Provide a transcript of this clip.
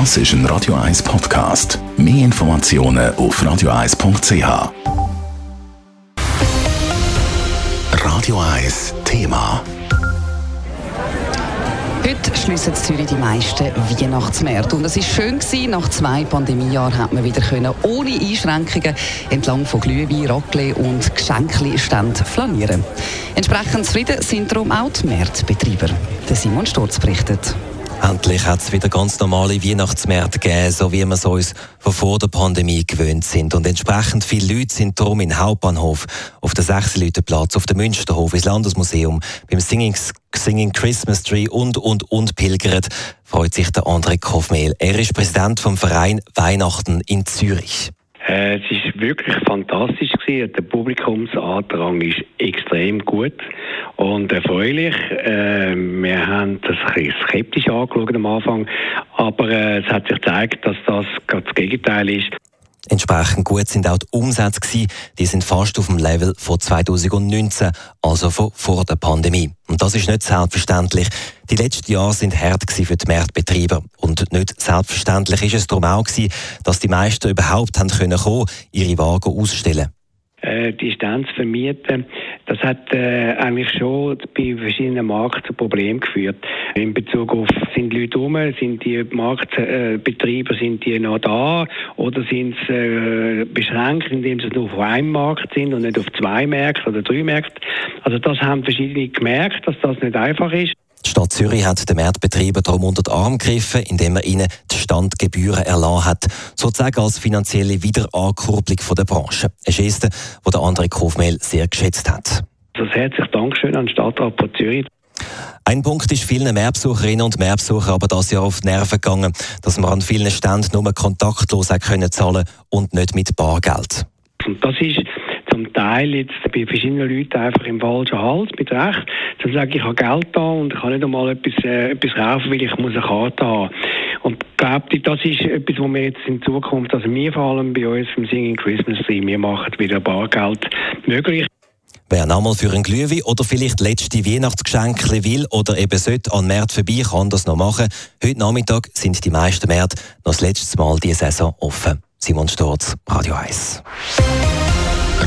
Das ist ein Radio 1 Podcast. Mehr Informationen auf radio1.ch. Radio 1 Thema. Heute schließen Zürich die meisten Weihnachtsmärkte. Und es war schön, gewesen. nach zwei Pandemiejahren hat man wieder können, ohne Einschränkungen entlang von Glühwein, Raclette und Geschenkli-Ständen flanieren. Entsprechend zufrieden sind darum auch die Märtbetreiber. Der Simon Sturz berichtet. Endlich hat es wieder ganz normale Weihnachtsmärkte gegeben, so wie wir es uns von vor der Pandemie gewöhnt sind. Und entsprechend viele Leute sind darum im Hauptbahnhof, auf der Sechsleutenplatz, auf dem Münsterhof, ins Landesmuseum, beim Singing, Singing Christmas Tree und, und, und pilgert, freut sich der André Kofmehl. Er ist Präsident vom Verein Weihnachten in Zürich. Äh, es ist wirklich fantastisch gewesen. Der Publikumsandrang ist extrem gut und erfreulich. Äh, wir haben das ein bisschen skeptisch angeschaut am Anfang, aber äh, es hat sich gezeigt, dass das gerade das Gegenteil ist. Entsprechend gut sind auch die Umsätze gewesen. Die sind fast auf dem Level von 2019, also von vor der Pandemie. Und das ist nicht selbstverständlich. Die letzten Jahre sind hart für die Marktbetreiber. Und nicht selbstverständlich ist es darum auch gewesen, dass die meisten überhaupt haben können ihre Wagen ausstellen. Äh, zu vermieten, das hat äh, eigentlich schon bei verschiedenen Märkten zu Problemen geführt. In Bezug auf, sind die Leute rum, sind die Marktbetreiber, sind die noch da oder sind sie äh, beschränkt, indem sie nur auf einem Markt sind und nicht auf zwei Märkte oder drei Märkte. Also das haben verschiedene gemerkt, dass das nicht einfach ist. Die Stadt Zürich hat den Marktbetrieben darum unter den Arm gegriffen, indem er ihnen die Standgebühren erlassen hat, sozusagen als finanzielle Wiederankurbelung der Branche. Eine Geste, die der André Kofmehl sehr geschätzt hat. Also herzlich Dankeschön an den Stadtrat Zürich. Ein Punkt ist vielen Mehrbesucherinnen und Mehrbesuchern aber das Jahr auf die Nerven gegangen, dass man an vielen Ständen nur kontaktlos können zahlen und nicht mit Bargeld. Und das ist zum Teil jetzt bei verschiedenen Leuten einfach im falschen Hals mit Recht. Zu sagen, ich habe Geld da und ich kann nicht einmal etwas, äh, etwas kaufen, weil ich muss eine Karte haben. Und ich glaube, das ist etwas, was wir jetzt in Zukunft, also wir vor allem bei uns im Singing Christmas Tree, wir machen wieder Bargeld möglich. Wer nochmal für ein Glühwein oder vielleicht letzte Weihnachtsgeschenke will oder eben sollte an Märkten vorbei, kann das noch machen. Heute Nachmittag sind die meisten Märkte noch das letzte Mal diese Saison offen. Simon Sturz, Radio 1.